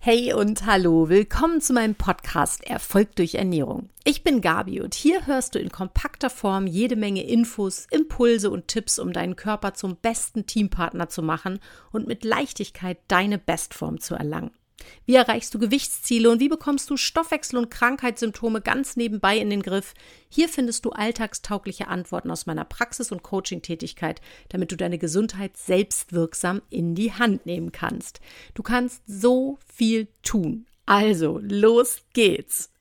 Hey und hallo, willkommen zu meinem Podcast Erfolg durch Ernährung. Ich bin Gabi und hier hörst du in kompakter Form jede Menge Infos, Impulse und Tipps, um deinen Körper zum besten Teampartner zu machen und mit Leichtigkeit deine Bestform zu erlangen. Wie erreichst du Gewichtsziele und wie bekommst du Stoffwechsel- und Krankheitssymptome ganz nebenbei in den Griff? Hier findest du alltagstaugliche Antworten aus meiner Praxis- und Coaching-Tätigkeit, damit du deine Gesundheit selbstwirksam in die Hand nehmen kannst. Du kannst so viel tun. Also, los geht's!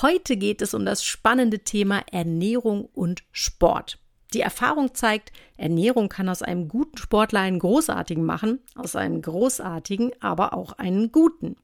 Heute geht es um das spannende Thema Ernährung und Sport. Die Erfahrung zeigt, Ernährung kann aus einem guten Sportler einen großartigen machen, aus einem großartigen aber auch einen guten.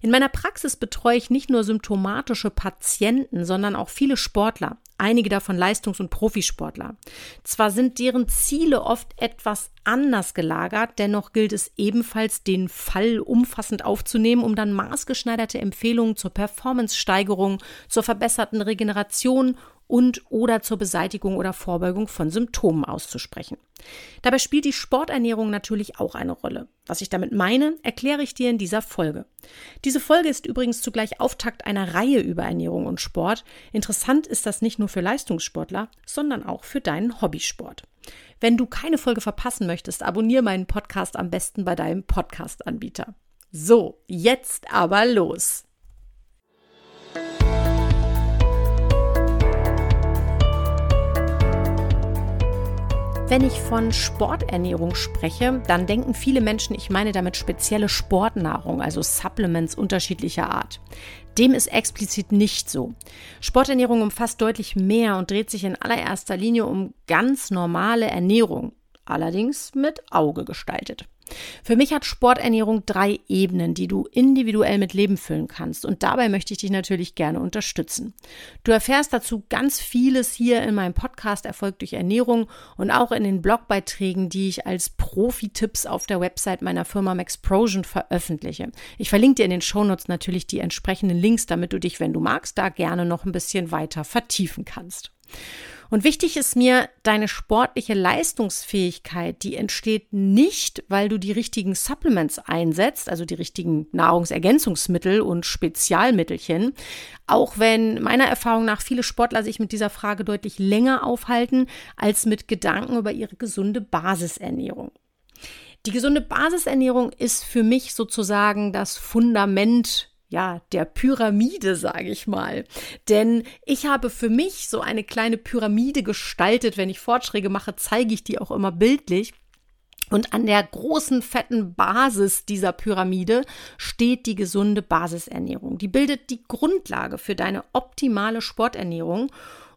In meiner Praxis betreue ich nicht nur symptomatische Patienten, sondern auch viele Sportler, einige davon Leistungs- und Profisportler. Zwar sind deren Ziele oft etwas anders gelagert, dennoch gilt es ebenfalls, den Fall umfassend aufzunehmen, um dann maßgeschneiderte Empfehlungen zur Performance-Steigerung, zur verbesserten Regeneration und oder zur Beseitigung oder Vorbeugung von Symptomen auszusprechen. Dabei spielt die Sporternährung natürlich auch eine Rolle. Was ich damit meine, erkläre ich dir in dieser Folge. Diese Folge ist übrigens zugleich Auftakt einer Reihe über Ernährung und Sport. Interessant ist das nicht nur für Leistungssportler, sondern auch für deinen Hobbysport. Wenn du keine Folge verpassen möchtest, abonniere meinen Podcast am besten bei deinem Podcast-Anbieter. So, jetzt aber los. Wenn ich von Sporternährung spreche, dann denken viele Menschen, ich meine damit spezielle Sportnahrung, also Supplements unterschiedlicher Art. Dem ist explizit nicht so. Sporternährung umfasst deutlich mehr und dreht sich in allererster Linie um ganz normale Ernährung, allerdings mit Auge gestaltet. Für mich hat Sporternährung drei Ebenen, die du individuell mit Leben füllen kannst. Und dabei möchte ich dich natürlich gerne unterstützen. Du erfährst dazu ganz vieles hier in meinem Podcast Erfolg durch Ernährung und auch in den Blogbeiträgen, die ich als Profi-Tipps auf der Website meiner Firma Maxprosion veröffentliche. Ich verlinke dir in den Shownotes natürlich die entsprechenden Links, damit du dich, wenn du magst, da gerne noch ein bisschen weiter vertiefen kannst. Und wichtig ist mir, deine sportliche Leistungsfähigkeit, die entsteht nicht, weil du die richtigen Supplements einsetzt, also die richtigen Nahrungsergänzungsmittel und Spezialmittelchen. Auch wenn meiner Erfahrung nach viele Sportler sich mit dieser Frage deutlich länger aufhalten als mit Gedanken über ihre gesunde Basisernährung. Die gesunde Basisernährung ist für mich sozusagen das Fundament ja, der Pyramide, sage ich mal. Denn ich habe für mich so eine kleine Pyramide gestaltet. Wenn ich Vorträge mache, zeige ich die auch immer bildlich. Und an der großen, fetten Basis dieser Pyramide steht die gesunde Basisernährung. Die bildet die Grundlage für deine optimale Sporternährung.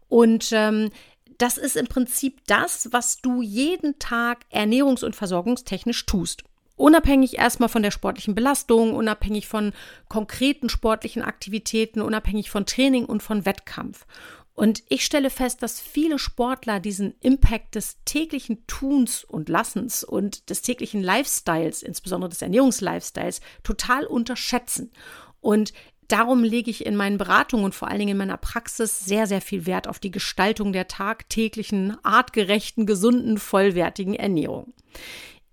Und ähm, das ist im Prinzip das, was du jeden Tag ernährungs- und versorgungstechnisch tust. Unabhängig erstmal von der sportlichen Belastung, unabhängig von konkreten sportlichen Aktivitäten, unabhängig von Training und von Wettkampf. Und ich stelle fest, dass viele Sportler diesen Impact des täglichen Tuns und Lassens und des täglichen Lifestyles, insbesondere des Ernährungslifestyles, total unterschätzen. Und darum lege ich in meinen Beratungen und vor allen Dingen in meiner Praxis sehr, sehr viel Wert auf die Gestaltung der tagtäglichen, artgerechten, gesunden, vollwertigen Ernährung.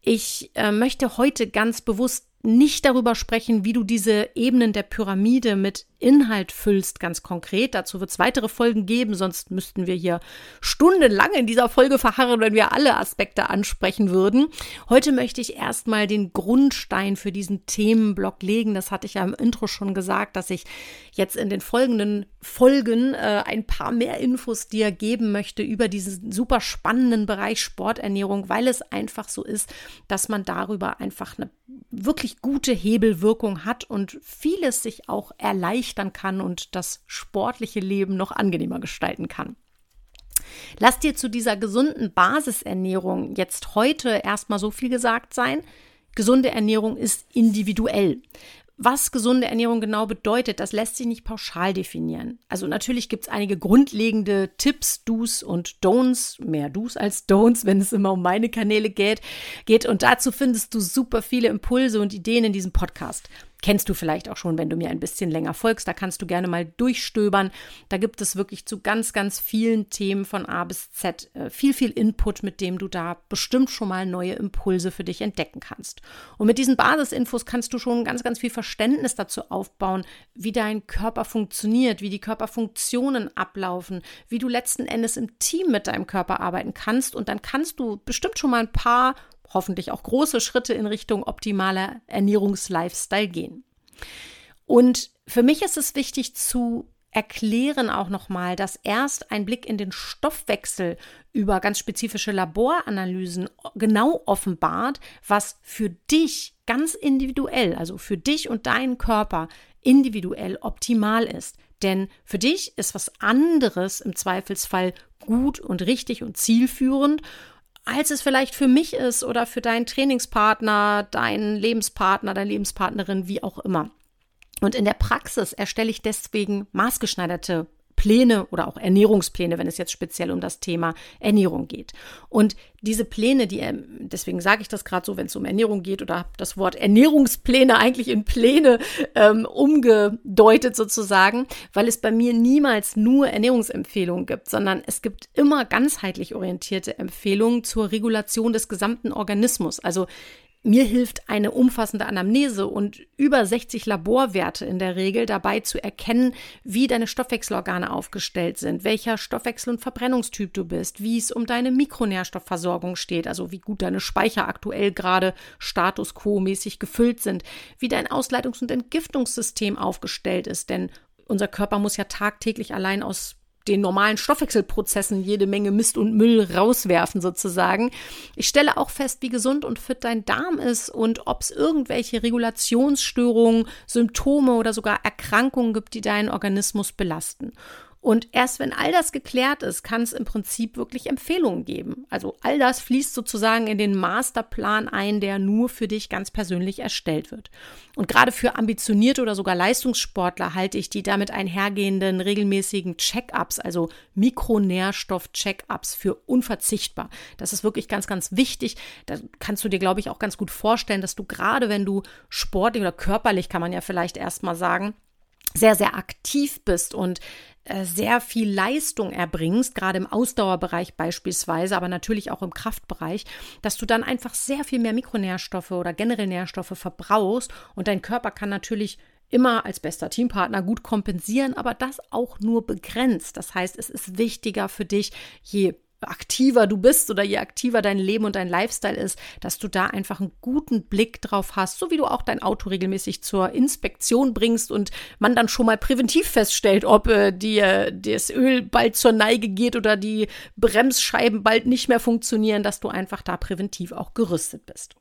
Ich äh, möchte heute ganz bewusst nicht darüber sprechen, wie du diese Ebenen der Pyramide mit Inhalt füllst, ganz konkret. Dazu wird es weitere Folgen geben, sonst müssten wir hier stundenlang in dieser Folge verharren, wenn wir alle Aspekte ansprechen würden. Heute möchte ich erstmal den Grundstein für diesen Themenblock legen. Das hatte ich ja im Intro schon gesagt, dass ich jetzt in den folgenden Folgen äh, ein paar mehr Infos dir geben möchte über diesen super spannenden Bereich Sporternährung, weil es einfach so ist, dass man darüber einfach eine wirklich gute Hebelwirkung hat und vieles sich auch erleichtern kann und das sportliche Leben noch angenehmer gestalten kann. Lass dir zu dieser gesunden Basisernährung jetzt heute erstmal so viel gesagt sein. Gesunde Ernährung ist individuell. Was gesunde Ernährung genau bedeutet, das lässt sich nicht pauschal definieren. Also natürlich gibt es einige grundlegende Tipps, Do's und Don'ts, mehr Do's als Don'ts, wenn es immer um meine Kanäle geht, geht. Und dazu findest du super viele Impulse und Ideen in diesem Podcast. Kennst du vielleicht auch schon, wenn du mir ein bisschen länger folgst. Da kannst du gerne mal durchstöbern. Da gibt es wirklich zu ganz, ganz vielen Themen von A bis Z äh, viel, viel Input, mit dem du da bestimmt schon mal neue Impulse für dich entdecken kannst. Und mit diesen Basisinfos kannst du schon ganz, ganz viel Verständnis dazu aufbauen, wie dein Körper funktioniert, wie die Körperfunktionen ablaufen, wie du letzten Endes im Team mit deinem Körper arbeiten kannst. Und dann kannst du bestimmt schon mal ein paar hoffentlich auch große Schritte in Richtung optimaler Ernährungslifestyle gehen. Und für mich ist es wichtig zu erklären auch nochmal, dass erst ein Blick in den Stoffwechsel über ganz spezifische Laboranalysen genau offenbart, was für dich ganz individuell, also für dich und deinen Körper individuell optimal ist. Denn für dich ist was anderes im Zweifelsfall gut und richtig und zielführend als es vielleicht für mich ist oder für deinen Trainingspartner, deinen Lebenspartner, deine Lebenspartnerin, wie auch immer. Und in der Praxis erstelle ich deswegen maßgeschneiderte Pläne oder auch Ernährungspläne, wenn es jetzt speziell um das Thema Ernährung geht. Und diese Pläne, die, ähm, deswegen sage ich das gerade so, wenn es um Ernährung geht oder das Wort Ernährungspläne eigentlich in Pläne ähm, umgedeutet sozusagen, weil es bei mir niemals nur Ernährungsempfehlungen gibt, sondern es gibt immer ganzheitlich orientierte Empfehlungen zur Regulation des gesamten Organismus. Also mir hilft eine umfassende Anamnese und über 60 Laborwerte in der Regel dabei zu erkennen, wie deine Stoffwechselorgane aufgestellt sind, welcher Stoffwechsel- und Verbrennungstyp du bist, wie es um deine Mikronährstoffversorgung steht, also wie gut deine Speicher aktuell gerade Status quo-mäßig gefüllt sind, wie dein Ausleitungs- und Entgiftungssystem aufgestellt ist, denn unser Körper muss ja tagtäglich allein aus den normalen Stoffwechselprozessen jede Menge Mist und Müll rauswerfen sozusagen. Ich stelle auch fest, wie gesund und fit dein Darm ist und ob es irgendwelche Regulationsstörungen, Symptome oder sogar Erkrankungen gibt, die deinen Organismus belasten. Und erst wenn all das geklärt ist, kann es im Prinzip wirklich Empfehlungen geben. Also all das fließt sozusagen in den Masterplan ein, der nur für dich ganz persönlich erstellt wird. Und gerade für ambitionierte oder sogar Leistungssportler halte ich die damit einhergehenden regelmäßigen Check-ups, also Mikronährstoff-Check-ups für unverzichtbar. Das ist wirklich ganz, ganz wichtig. Da kannst du dir, glaube ich, auch ganz gut vorstellen, dass du gerade, wenn du sportlich oder körperlich, kann man ja vielleicht erstmal sagen, sehr, sehr aktiv bist und äh, sehr viel Leistung erbringst, gerade im Ausdauerbereich beispielsweise, aber natürlich auch im Kraftbereich, dass du dann einfach sehr viel mehr Mikronährstoffe oder generell Nährstoffe verbrauchst und dein Körper kann natürlich immer als bester Teampartner gut kompensieren, aber das auch nur begrenzt. Das heißt, es ist wichtiger für dich, je aktiver du bist oder je aktiver dein Leben und dein Lifestyle ist, dass du da einfach einen guten Blick drauf hast, so wie du auch dein Auto regelmäßig zur Inspektion bringst und man dann schon mal präventiv feststellt, ob äh, dir das Öl bald zur Neige geht oder die Bremsscheiben bald nicht mehr funktionieren, dass du einfach da präventiv auch gerüstet bist.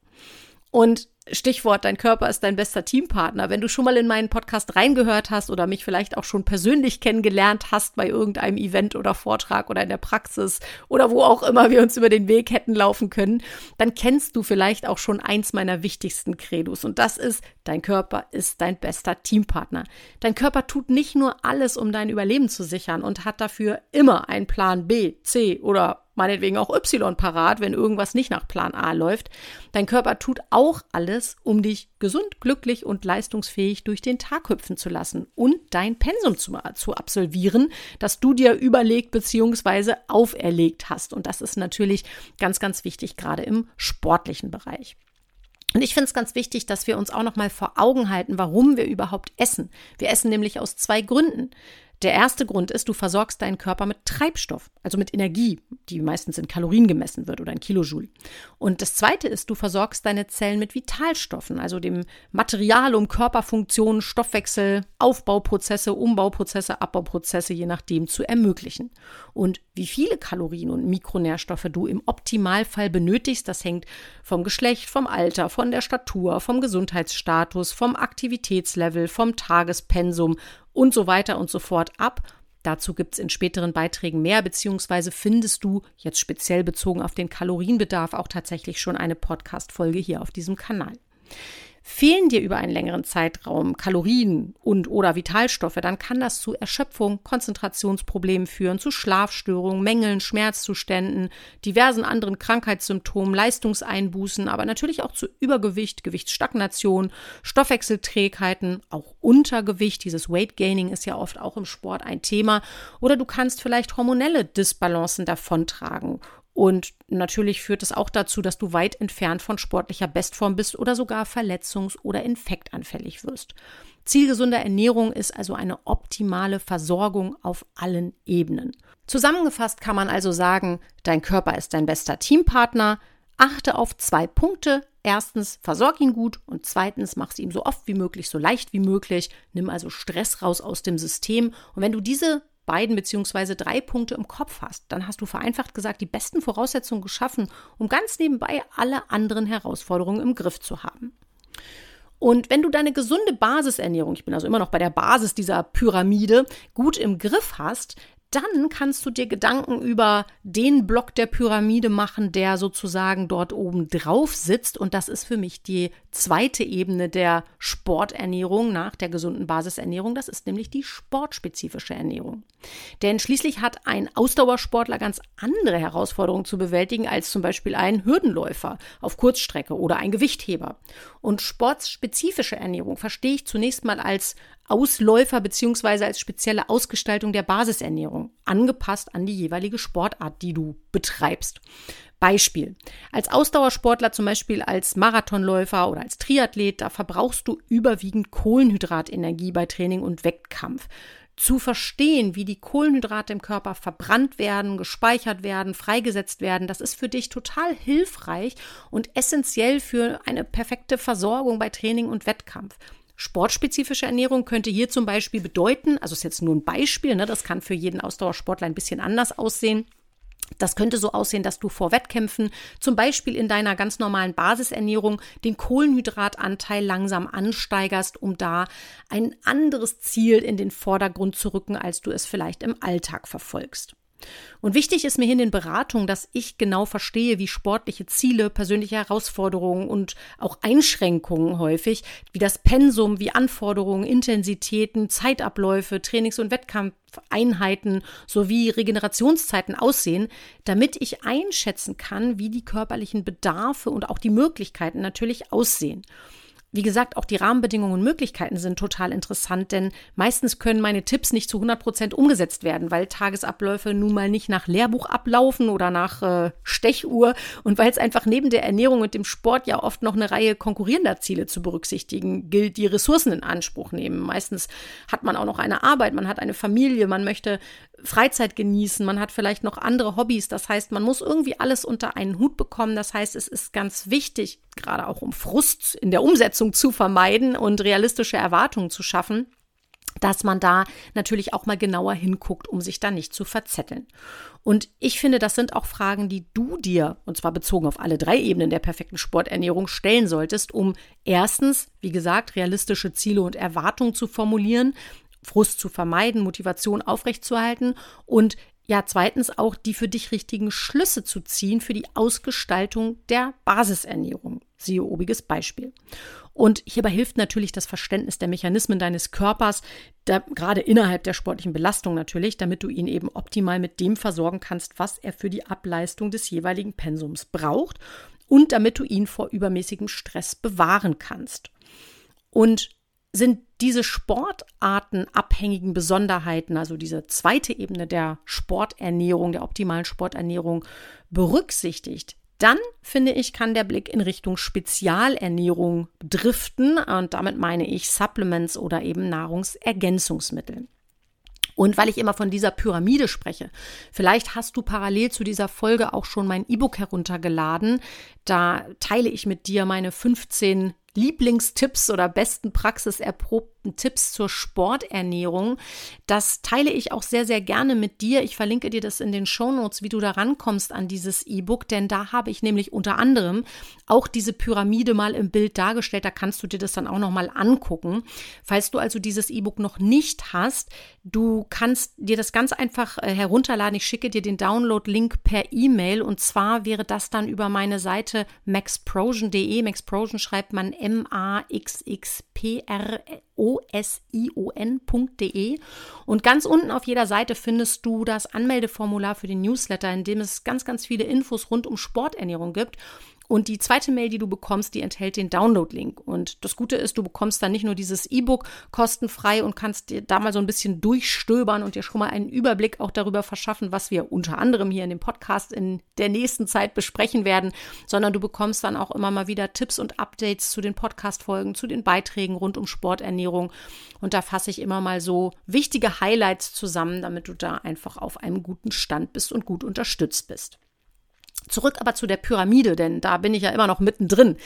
Und Stichwort, dein Körper ist dein bester Teampartner. Wenn du schon mal in meinen Podcast reingehört hast oder mich vielleicht auch schon persönlich kennengelernt hast bei irgendeinem Event oder Vortrag oder in der Praxis oder wo auch immer wir uns über den Weg hätten laufen können, dann kennst du vielleicht auch schon eins meiner wichtigsten Credos. Und das ist, dein Körper ist dein bester Teampartner. Dein Körper tut nicht nur alles, um dein Überleben zu sichern und hat dafür immer einen Plan B, C oder meinetwegen auch Y parat, wenn irgendwas nicht nach Plan A läuft. Dein Körper tut auch alles, um dich gesund, glücklich und leistungsfähig durch den Tag hüpfen zu lassen und dein Pensum zu, zu absolvieren, das du dir überlegt bzw. auferlegt hast. Und das ist natürlich ganz, ganz wichtig, gerade im sportlichen Bereich. Und ich finde es ganz wichtig, dass wir uns auch noch mal vor Augen halten, warum wir überhaupt essen. Wir essen nämlich aus zwei Gründen. Der erste Grund ist, du versorgst deinen Körper mit Treibstoff, also mit Energie, die meistens in Kalorien gemessen wird oder in Kilojoule. Und das zweite ist, du versorgst deine Zellen mit Vitalstoffen, also dem Material, um Körperfunktionen, Stoffwechsel, Aufbauprozesse, Umbauprozesse, Abbauprozesse, je nachdem, zu ermöglichen. Und wie viele Kalorien und Mikronährstoffe du im Optimalfall benötigst, das hängt vom Geschlecht, vom Alter, von der Statur, vom Gesundheitsstatus, vom Aktivitätslevel, vom Tagespensum und so weiter und so fort ab. Dazu gibt es in späteren Beiträgen mehr, beziehungsweise findest du jetzt speziell bezogen auf den Kalorienbedarf auch tatsächlich schon eine Podcast-Folge hier auf diesem Kanal. Fehlen dir über einen längeren Zeitraum Kalorien und oder Vitalstoffe, dann kann das zu Erschöpfung, Konzentrationsproblemen führen, zu Schlafstörungen, Mängeln, Schmerzzuständen, diversen anderen Krankheitssymptomen, Leistungseinbußen, aber natürlich auch zu Übergewicht, Gewichtsstagnation, Stoffwechselträgheiten, auch Untergewicht. Dieses Weight Gaining ist ja oft auch im Sport ein Thema. Oder du kannst vielleicht hormonelle Disbalancen davontragen und natürlich führt es auch dazu, dass du weit entfernt von sportlicher Bestform bist oder sogar verletzungs- oder infektanfällig wirst. Ziel gesunder Ernährung ist also eine optimale Versorgung auf allen Ebenen. Zusammengefasst kann man also sagen, dein Körper ist dein bester Teampartner. Achte auf zwei Punkte. Erstens, versorg ihn gut und zweitens, mach es ihm so oft wie möglich, so leicht wie möglich. Nimm also Stress raus aus dem System. Und wenn du diese beiden beziehungsweise drei Punkte im Kopf hast, dann hast du vereinfacht gesagt die besten Voraussetzungen geschaffen, um ganz nebenbei alle anderen Herausforderungen im Griff zu haben. Und wenn du deine gesunde Basisernährung, ich bin also immer noch bei der Basis dieser Pyramide, gut im Griff hast, dann kannst du dir Gedanken über den Block der Pyramide machen, der sozusagen dort oben drauf sitzt. Und das ist für mich die zweite Ebene der Sporternährung nach der gesunden Basisernährung. Das ist nämlich die sportspezifische Ernährung. Denn schließlich hat ein Ausdauersportler ganz andere Herausforderungen zu bewältigen als zum Beispiel ein Hürdenläufer auf Kurzstrecke oder ein Gewichtheber. Und sportspezifische Ernährung verstehe ich zunächst mal als Ausläufer beziehungsweise als spezielle Ausgestaltung der Basisernährung, angepasst an die jeweilige Sportart, die du betreibst. Beispiel. Als Ausdauersportler, zum Beispiel als Marathonläufer oder als Triathlet, da verbrauchst du überwiegend Kohlenhydratenergie bei Training und Wettkampf. Zu verstehen, wie die Kohlenhydrate im Körper verbrannt werden, gespeichert werden, freigesetzt werden, das ist für dich total hilfreich und essentiell für eine perfekte Versorgung bei Training und Wettkampf. Sportspezifische Ernährung könnte hier zum Beispiel bedeuten, also ist jetzt nur ein Beispiel, ne, das kann für jeden Ausdauersportler ein bisschen anders aussehen. Das könnte so aussehen, dass du vor Wettkämpfen zum Beispiel in deiner ganz normalen Basisernährung den Kohlenhydratanteil langsam ansteigerst, um da ein anderes Ziel in den Vordergrund zu rücken, als du es vielleicht im Alltag verfolgst. Und wichtig ist mir in den Beratungen, dass ich genau verstehe, wie sportliche Ziele, persönliche Herausforderungen und auch Einschränkungen häufig, wie das Pensum, wie Anforderungen, Intensitäten, Zeitabläufe, Trainings- und Wettkampfeinheiten sowie Regenerationszeiten aussehen, damit ich einschätzen kann, wie die körperlichen Bedarfe und auch die Möglichkeiten natürlich aussehen. Wie gesagt, auch die Rahmenbedingungen und Möglichkeiten sind total interessant, denn meistens können meine Tipps nicht zu 100 Prozent umgesetzt werden, weil Tagesabläufe nun mal nicht nach Lehrbuch ablaufen oder nach äh, Stechuhr und weil es einfach neben der Ernährung und dem Sport ja oft noch eine Reihe konkurrierender Ziele zu berücksichtigen gilt, die Ressourcen in Anspruch nehmen. Meistens hat man auch noch eine Arbeit, man hat eine Familie, man möchte Freizeit genießen, man hat vielleicht noch andere Hobbys. Das heißt, man muss irgendwie alles unter einen Hut bekommen. Das heißt, es ist ganz wichtig, gerade auch um Frust in der Umsetzung zu vermeiden und realistische Erwartungen zu schaffen, dass man da natürlich auch mal genauer hinguckt, um sich da nicht zu verzetteln. Und ich finde, das sind auch Fragen, die du dir, und zwar bezogen auf alle drei Ebenen der perfekten Sporternährung, stellen solltest, um erstens, wie gesagt, realistische Ziele und Erwartungen zu formulieren, Frust zu vermeiden, Motivation aufrechtzuerhalten und ja, zweitens auch die für dich richtigen Schlüsse zu ziehen für die Ausgestaltung der Basisernährung. Siehe obiges Beispiel. Und hierbei hilft natürlich das Verständnis der Mechanismen deines Körpers, da, gerade innerhalb der sportlichen Belastung natürlich, damit du ihn eben optimal mit dem versorgen kannst, was er für die Ableistung des jeweiligen Pensums braucht und damit du ihn vor übermäßigem Stress bewahren kannst. Und sind diese sportartenabhängigen Besonderheiten, also diese zweite Ebene der Sporternährung, der optimalen Sporternährung berücksichtigt, dann finde ich, kann der Blick in Richtung Spezialernährung driften und damit meine ich Supplements oder eben Nahrungsergänzungsmittel. Und weil ich immer von dieser Pyramide spreche, vielleicht hast du parallel zu dieser Folge auch schon mein E-Book heruntergeladen. Da teile ich mit dir meine 15 Lieblingstipps oder besten praxiserprobten gesuchten Tipps zur Sporternährung. Das teile ich auch sehr, sehr gerne mit dir. Ich verlinke dir das in den Shownotes, wie du da rankommst an dieses E-Book, denn da habe ich nämlich unter anderem auch diese Pyramide mal im Bild dargestellt. Da kannst du dir das dann auch nochmal angucken. Falls du also dieses E-Book noch nicht hast, du kannst dir das ganz einfach äh, herunterladen. Ich schicke dir den Download-Link per E-Mail und zwar wäre das dann über meine Seite maxprosion.de. Maxprosion schreibt man M-A-X-X-P-R-O-S-I-O-N.de. Und ganz unten auf jeder Seite findest du das Anmeldeformular für den Newsletter, in dem es ganz, ganz viele Infos rund um Sporternährung gibt. Und die zweite Mail, die du bekommst, die enthält den Download-Link. Und das Gute ist, du bekommst dann nicht nur dieses E-Book kostenfrei und kannst dir da mal so ein bisschen durchstöbern und dir schon mal einen Überblick auch darüber verschaffen, was wir unter anderem hier in dem Podcast in der nächsten Zeit besprechen werden, sondern du bekommst dann auch immer mal wieder Tipps und Updates zu den Podcast-Folgen, zu den Beiträgen rund um Sporternährung. Und da fasse ich immer mal so wichtige Highlights zusammen, damit du da einfach auf einem guten Stand bist und gut unterstützt bist. Zurück aber zu der Pyramide, denn da bin ich ja immer noch mittendrin.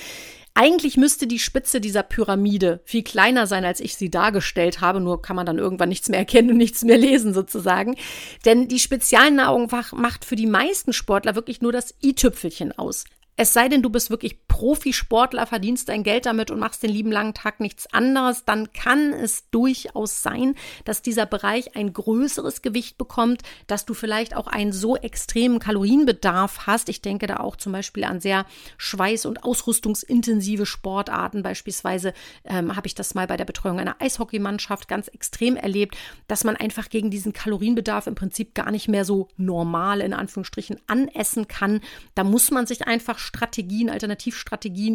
Eigentlich müsste die Spitze dieser Pyramide viel kleiner sein, als ich sie dargestellt habe, nur kann man dann irgendwann nichts mehr erkennen und nichts mehr lesen sozusagen. Denn die Spezialnahrung macht für die meisten Sportler wirklich nur das i-Tüpfelchen aus. Es sei denn, du bist wirklich Profisportler, verdienst dein Geld damit und machst den lieben langen Tag nichts anderes, dann kann es durchaus sein, dass dieser Bereich ein größeres Gewicht bekommt, dass du vielleicht auch einen so extremen Kalorienbedarf hast. Ich denke da auch zum Beispiel an sehr schweiß- und ausrüstungsintensive Sportarten. Beispielsweise ähm, habe ich das mal bei der Betreuung einer Eishockeymannschaft ganz extrem erlebt, dass man einfach gegen diesen Kalorienbedarf im Prinzip gar nicht mehr so normal in Anführungsstrichen anessen kann. Da muss man sich einfach Strategien, Alternativstrategien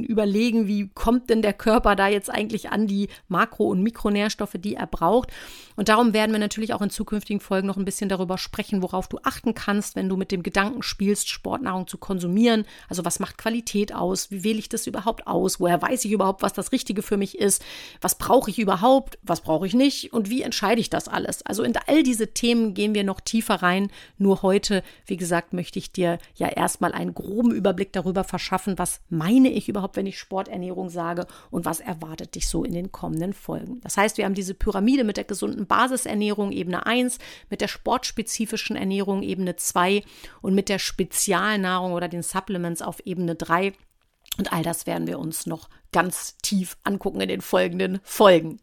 überlegen, wie kommt denn der Körper da jetzt eigentlich an die Makro- und Mikronährstoffe, die er braucht. Und darum werden wir natürlich auch in zukünftigen Folgen noch ein bisschen darüber sprechen, worauf du achten kannst, wenn du mit dem Gedanken spielst, Sportnahrung zu konsumieren. Also was macht Qualität aus? Wie wähle ich das überhaupt aus? Woher weiß ich überhaupt, was das Richtige für mich ist? Was brauche ich überhaupt? Was brauche ich nicht? Und wie entscheide ich das alles? Also in all diese Themen gehen wir noch tiefer rein. Nur heute, wie gesagt, möchte ich dir ja erstmal einen groben Überblick darüber verschaffen, was meine ich überhaupt, wenn ich Sporternährung sage und was erwartet dich so in den kommenden Folgen. Das heißt, wir haben diese Pyramide mit der gesunden Basisernährung Ebene 1, mit der sportspezifischen Ernährung Ebene 2 und mit der Spezialnahrung oder den Supplements auf Ebene 3. Und all das werden wir uns noch ganz tief angucken in den folgenden Folgen.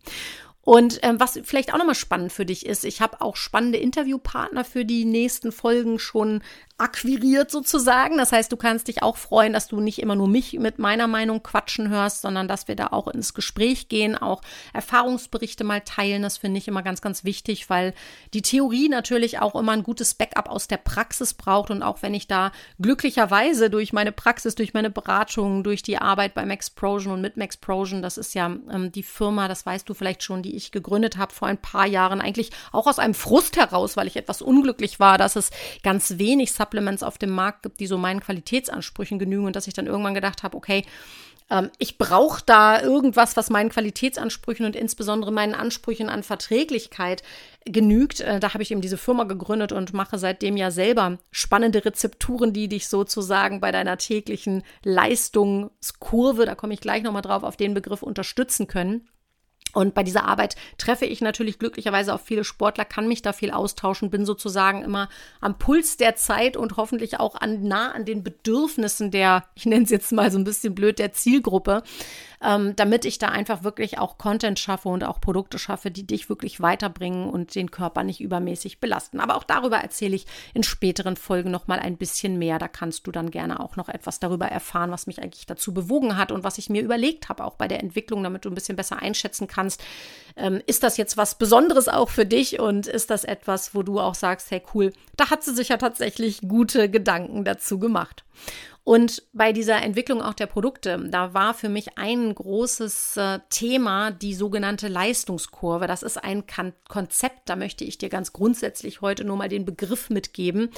Und ähm, was vielleicht auch nochmal spannend für dich ist, ich habe auch spannende Interviewpartner für die nächsten Folgen schon akquiriert sozusagen. Das heißt, du kannst dich auch freuen, dass du nicht immer nur mich mit meiner Meinung quatschen hörst, sondern dass wir da auch ins Gespräch gehen, auch Erfahrungsberichte mal teilen. Das finde ich immer ganz, ganz wichtig, weil die Theorie natürlich auch immer ein gutes Backup aus der Praxis braucht. Und auch wenn ich da glücklicherweise durch meine Praxis, durch meine Beratung, durch die Arbeit bei Maxprosion und mit Maxprosion, das ist ja ähm, die Firma, das weißt du vielleicht schon, die ich gegründet habe vor ein paar Jahren, eigentlich auch aus einem Frust heraus, weil ich etwas unglücklich war, dass es ganz wenig Supplements auf dem Markt gibt, die so meinen Qualitätsansprüchen genügen und dass ich dann irgendwann gedacht habe, okay, ähm, ich brauche da irgendwas, was meinen Qualitätsansprüchen und insbesondere meinen Ansprüchen an Verträglichkeit genügt. Äh, da habe ich eben diese Firma gegründet und mache seitdem ja selber spannende Rezepturen, die dich sozusagen bei deiner täglichen Leistungskurve, da komme ich gleich nochmal drauf, auf den Begriff unterstützen können. Und bei dieser Arbeit treffe ich natürlich glücklicherweise auch viele Sportler, kann mich da viel austauschen, bin sozusagen immer am Puls der Zeit und hoffentlich auch an, nah an den Bedürfnissen der, ich nenne es jetzt mal so ein bisschen blöd, der Zielgruppe ähm, damit ich da einfach wirklich auch Content schaffe und auch Produkte schaffe, die dich wirklich weiterbringen und den Körper nicht übermäßig belasten. Aber auch darüber erzähle ich in späteren Folgen noch mal ein bisschen mehr. Da kannst du dann gerne auch noch etwas darüber erfahren, was mich eigentlich dazu bewogen hat und was ich mir überlegt habe, auch bei der Entwicklung, damit du ein bisschen besser einschätzen kannst. Ähm, ist das jetzt was Besonderes auch für dich und ist das etwas, wo du auch sagst, hey cool, da hat sie sich ja tatsächlich gute Gedanken dazu gemacht. Und bei dieser Entwicklung auch der Produkte, da war für mich ein großes äh, Thema die sogenannte Leistungskurve. Das ist ein Konzept, da möchte ich dir ganz grundsätzlich heute nur mal den Begriff mitgeben.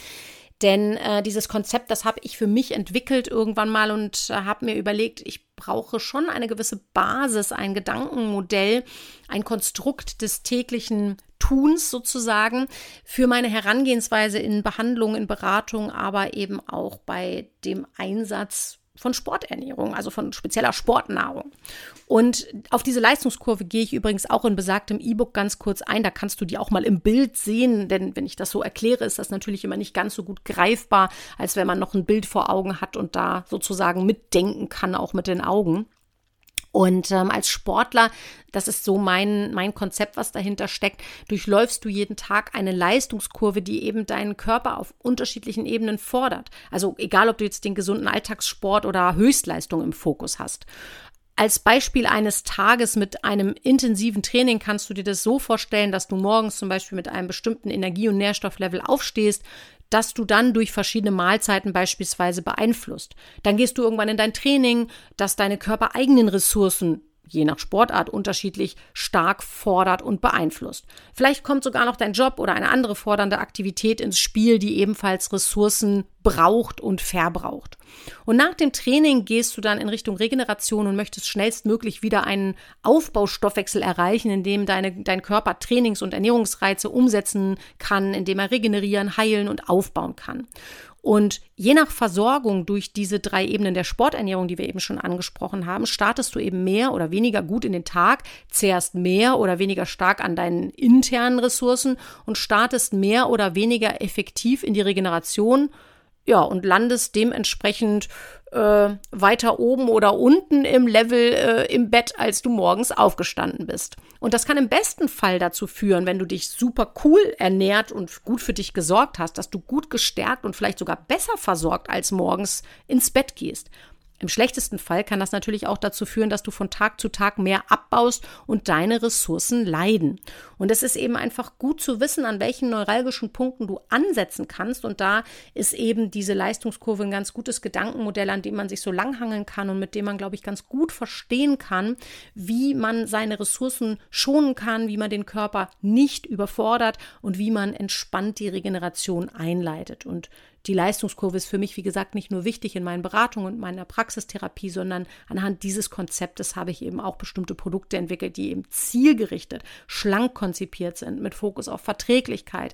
Denn äh, dieses Konzept, das habe ich für mich entwickelt irgendwann mal und äh, habe mir überlegt, ich brauche schon eine gewisse Basis, ein Gedankenmodell, ein Konstrukt des täglichen Tuns sozusagen für meine Herangehensweise in Behandlung, in Beratung, aber eben auch bei dem Einsatz von Sporternährung, also von spezieller Sportnahrung. Und auf diese Leistungskurve gehe ich übrigens auch in besagtem E-Book ganz kurz ein. Da kannst du die auch mal im Bild sehen, denn wenn ich das so erkläre, ist das natürlich immer nicht ganz so gut greifbar, als wenn man noch ein Bild vor Augen hat und da sozusagen mitdenken kann, auch mit den Augen. Und ähm, als Sportler, das ist so mein, mein Konzept, was dahinter steckt, durchläufst du jeden Tag eine Leistungskurve, die eben deinen Körper auf unterschiedlichen Ebenen fordert. Also egal, ob du jetzt den gesunden Alltagssport oder Höchstleistung im Fokus hast. Als Beispiel eines Tages mit einem intensiven Training kannst du dir das so vorstellen, dass du morgens zum Beispiel mit einem bestimmten Energie- und Nährstofflevel aufstehst, dass du dann durch verschiedene Mahlzeiten beispielsweise beeinflusst. Dann gehst du irgendwann in dein Training, dass deine körpereigenen Ressourcen je nach Sportart unterschiedlich stark fordert und beeinflusst. Vielleicht kommt sogar noch dein Job oder eine andere fordernde Aktivität ins Spiel, die ebenfalls Ressourcen braucht und verbraucht. Und nach dem Training gehst du dann in Richtung Regeneration und möchtest schnellstmöglich wieder einen Aufbaustoffwechsel erreichen, in dem deine, dein Körper Trainings- und Ernährungsreize umsetzen kann, in dem er regenerieren, heilen und aufbauen kann. Und je nach Versorgung durch diese drei Ebenen der Sporternährung, die wir eben schon angesprochen haben, startest du eben mehr oder weniger gut in den Tag, zehrst mehr oder weniger stark an deinen internen Ressourcen und startest mehr oder weniger effektiv in die Regeneration ja, und landest dementsprechend äh, weiter oben oder unten im Level äh, im Bett, als du morgens aufgestanden bist. Und das kann im besten Fall dazu führen, wenn du dich super cool ernährt und gut für dich gesorgt hast, dass du gut gestärkt und vielleicht sogar besser versorgt als morgens ins Bett gehst. Im schlechtesten Fall kann das natürlich auch dazu führen, dass du von Tag zu Tag mehr abbaust und deine Ressourcen leiden. Und es ist eben einfach gut zu wissen, an welchen neuralgischen Punkten du ansetzen kannst. Und da ist eben diese Leistungskurve ein ganz gutes Gedankenmodell, an dem man sich so langhangeln kann und mit dem man, glaube ich, ganz gut verstehen kann, wie man seine Ressourcen schonen kann, wie man den Körper nicht überfordert und wie man entspannt die Regeneration einleitet. Und die Leistungskurve ist für mich, wie gesagt, nicht nur wichtig in meinen Beratungen und meiner Praxistherapie, sondern anhand dieses Konzeptes habe ich eben auch bestimmte Produkte entwickelt, die eben zielgerichtet, schlank konzipiert sind, mit Fokus auf Verträglichkeit,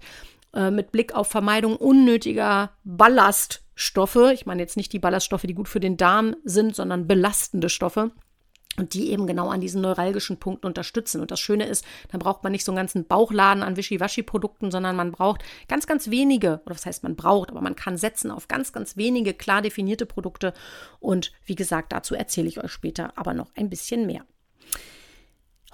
äh, mit Blick auf Vermeidung unnötiger Ballaststoffe. Ich meine jetzt nicht die Ballaststoffe, die gut für den Darm sind, sondern belastende Stoffe und die eben genau an diesen neuralgischen Punkten unterstützen. Und das Schöne ist, dann braucht man nicht so einen ganzen Bauchladen an Wischiwaschi-Produkten, sondern man braucht ganz, ganz wenige, oder was heißt man braucht, aber man kann setzen auf ganz, ganz wenige klar definierte Produkte. Und wie gesagt, dazu erzähle ich euch später aber noch ein bisschen mehr.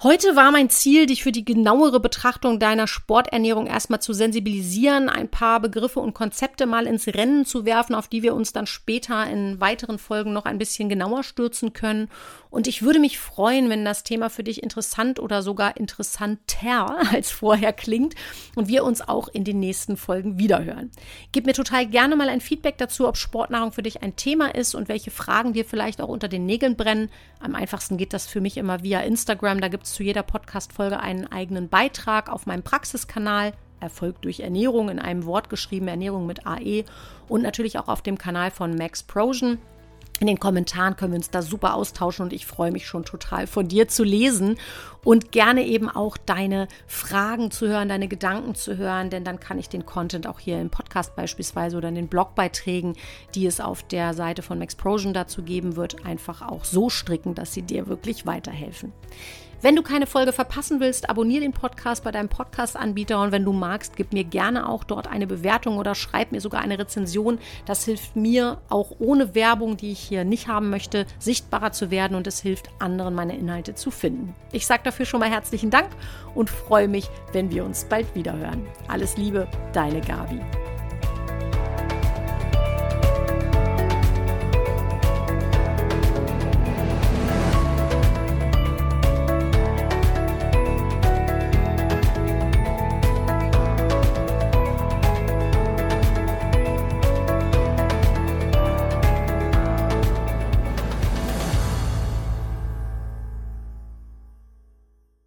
Heute war mein Ziel, dich für die genauere Betrachtung deiner Sporternährung erstmal zu sensibilisieren, ein paar Begriffe und Konzepte mal ins Rennen zu werfen, auf die wir uns dann später in weiteren Folgen noch ein bisschen genauer stürzen können. Und ich würde mich freuen, wenn das Thema für dich interessant oder sogar interessanter als vorher klingt und wir uns auch in den nächsten Folgen wiederhören. Gib mir total gerne mal ein Feedback dazu, ob Sportnahrung für dich ein Thema ist und welche Fragen dir vielleicht auch unter den Nägeln brennen. Am einfachsten geht das für mich immer via Instagram. Da gibt zu jeder Podcast-Folge einen eigenen Beitrag auf meinem Praxiskanal. Erfolg durch Ernährung in einem Wort geschrieben, Ernährung mit AE und natürlich auch auf dem Kanal von Max Prosion. In den Kommentaren können wir uns da super austauschen und ich freue mich schon total von dir zu lesen und gerne eben auch deine Fragen zu hören, deine Gedanken zu hören, denn dann kann ich den Content auch hier im Podcast beispielsweise oder in den Blogbeiträgen, die es auf der Seite von Maxprosion dazu geben wird, einfach auch so stricken, dass sie dir wirklich weiterhelfen. Wenn du keine Folge verpassen willst, abonniere den Podcast bei deinem Podcast-Anbieter und wenn du magst, gib mir gerne auch dort eine Bewertung oder schreib mir sogar eine Rezension. Das hilft mir auch ohne Werbung, die ich hier nicht haben möchte, sichtbarer zu werden und es hilft anderen, meine Inhalte zu finden. Ich sage dafür schon mal herzlichen Dank und freue mich, wenn wir uns bald wieder hören. Alles Liebe, deine Gabi.